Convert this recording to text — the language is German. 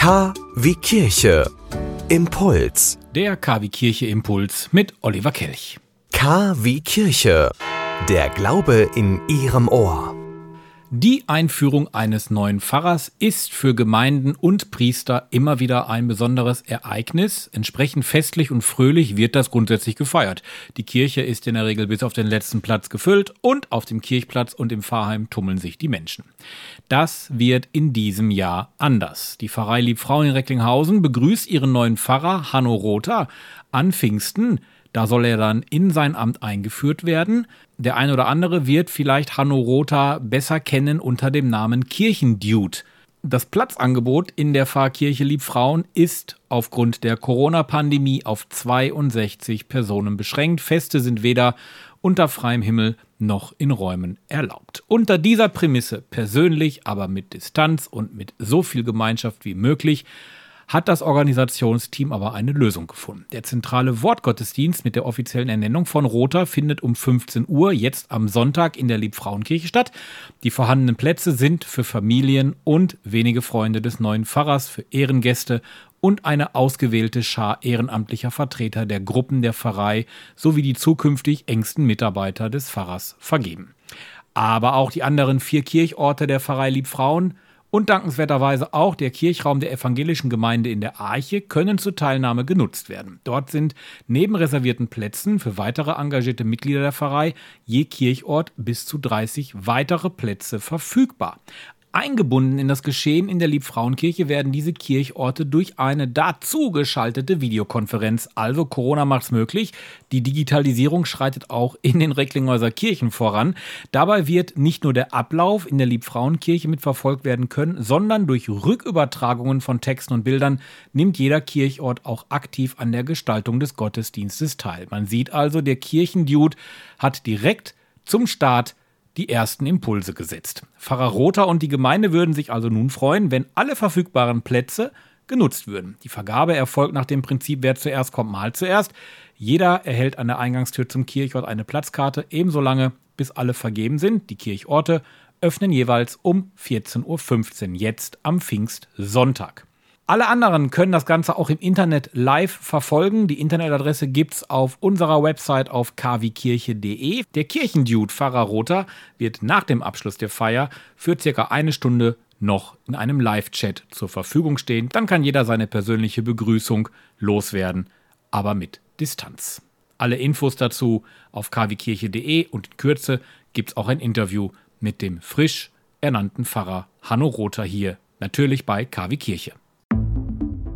K wie Kirche. Impuls. Der KW Kirche Impuls mit Oliver Kelch. K wie Kirche. Der Glaube in Ihrem Ohr. Die Einführung eines neuen Pfarrers ist für Gemeinden und Priester immer wieder ein besonderes Ereignis. Entsprechend festlich und fröhlich wird das grundsätzlich gefeiert. Die Kirche ist in der Regel bis auf den letzten Platz gefüllt und auf dem Kirchplatz und im Pfarrheim tummeln sich die Menschen. Das wird in diesem Jahr anders. Die Pfarrei Liebfrauen in Recklinghausen begrüßt ihren neuen Pfarrer Hanno Rother an Pfingsten. Da soll er dann in sein Amt eingeführt werden. Der ein oder andere wird vielleicht Hanno Rother besser kennen unter dem Namen Kirchendude. Das Platzangebot in der Pfarrkirche Liebfrauen ist aufgrund der Corona-Pandemie auf 62 Personen beschränkt. Feste sind weder unter freiem Himmel noch in Räumen erlaubt. Unter dieser Prämisse, persönlich, aber mit Distanz und mit so viel Gemeinschaft wie möglich, hat das Organisationsteam aber eine Lösung gefunden. Der zentrale Wortgottesdienst mit der offiziellen Ernennung von Rother findet um 15 Uhr jetzt am Sonntag in der Liebfrauenkirche statt. Die vorhandenen Plätze sind für Familien und wenige Freunde des neuen Pfarrers, für Ehrengäste und eine ausgewählte Schar ehrenamtlicher Vertreter der Gruppen der Pfarrei sowie die zukünftig engsten Mitarbeiter des Pfarrers vergeben. Aber auch die anderen vier Kirchorte der Pfarrei Liebfrauen und dankenswerterweise auch der Kirchraum der evangelischen Gemeinde in der Arche können zur Teilnahme genutzt werden. Dort sind neben reservierten Plätzen für weitere engagierte Mitglieder der Pfarrei je Kirchort bis zu 30 weitere Plätze verfügbar. Eingebunden in das Geschehen in der Liebfrauenkirche werden diese Kirchorte durch eine dazu geschaltete Videokonferenz. Also Corona macht's möglich. Die Digitalisierung schreitet auch in den Recklinghäuser Kirchen voran. Dabei wird nicht nur der Ablauf in der Liebfrauenkirche mitverfolgt werden können, sondern durch Rückübertragungen von Texten und Bildern nimmt jeder Kirchort auch aktiv an der Gestaltung des Gottesdienstes teil. Man sieht also, der Kirchendude hat direkt zum Start die ersten Impulse gesetzt. Pfarrer Rother und die Gemeinde würden sich also nun freuen, wenn alle verfügbaren Plätze genutzt würden. Die Vergabe erfolgt nach dem Prinzip, wer zuerst kommt, mal zuerst. Jeder erhält an der Eingangstür zum Kirchort eine Platzkarte, ebenso lange, bis alle vergeben sind. Die Kirchorte öffnen jeweils um 14.15 Uhr, jetzt am Pfingstsonntag. Alle anderen können das Ganze auch im Internet live verfolgen. Die Internetadresse gibt's auf unserer Website auf kwkirche.de. Der Kirchendude Pfarrer Rother wird nach dem Abschluss der Feier für circa eine Stunde noch in einem Live-Chat zur Verfügung stehen. Dann kann jeder seine persönliche Begrüßung loswerden, aber mit Distanz. Alle Infos dazu auf kwkirche.de und in Kürze gibt's auch ein Interview mit dem frisch ernannten Pfarrer Hanno Rother hier, natürlich bei KW Kirche.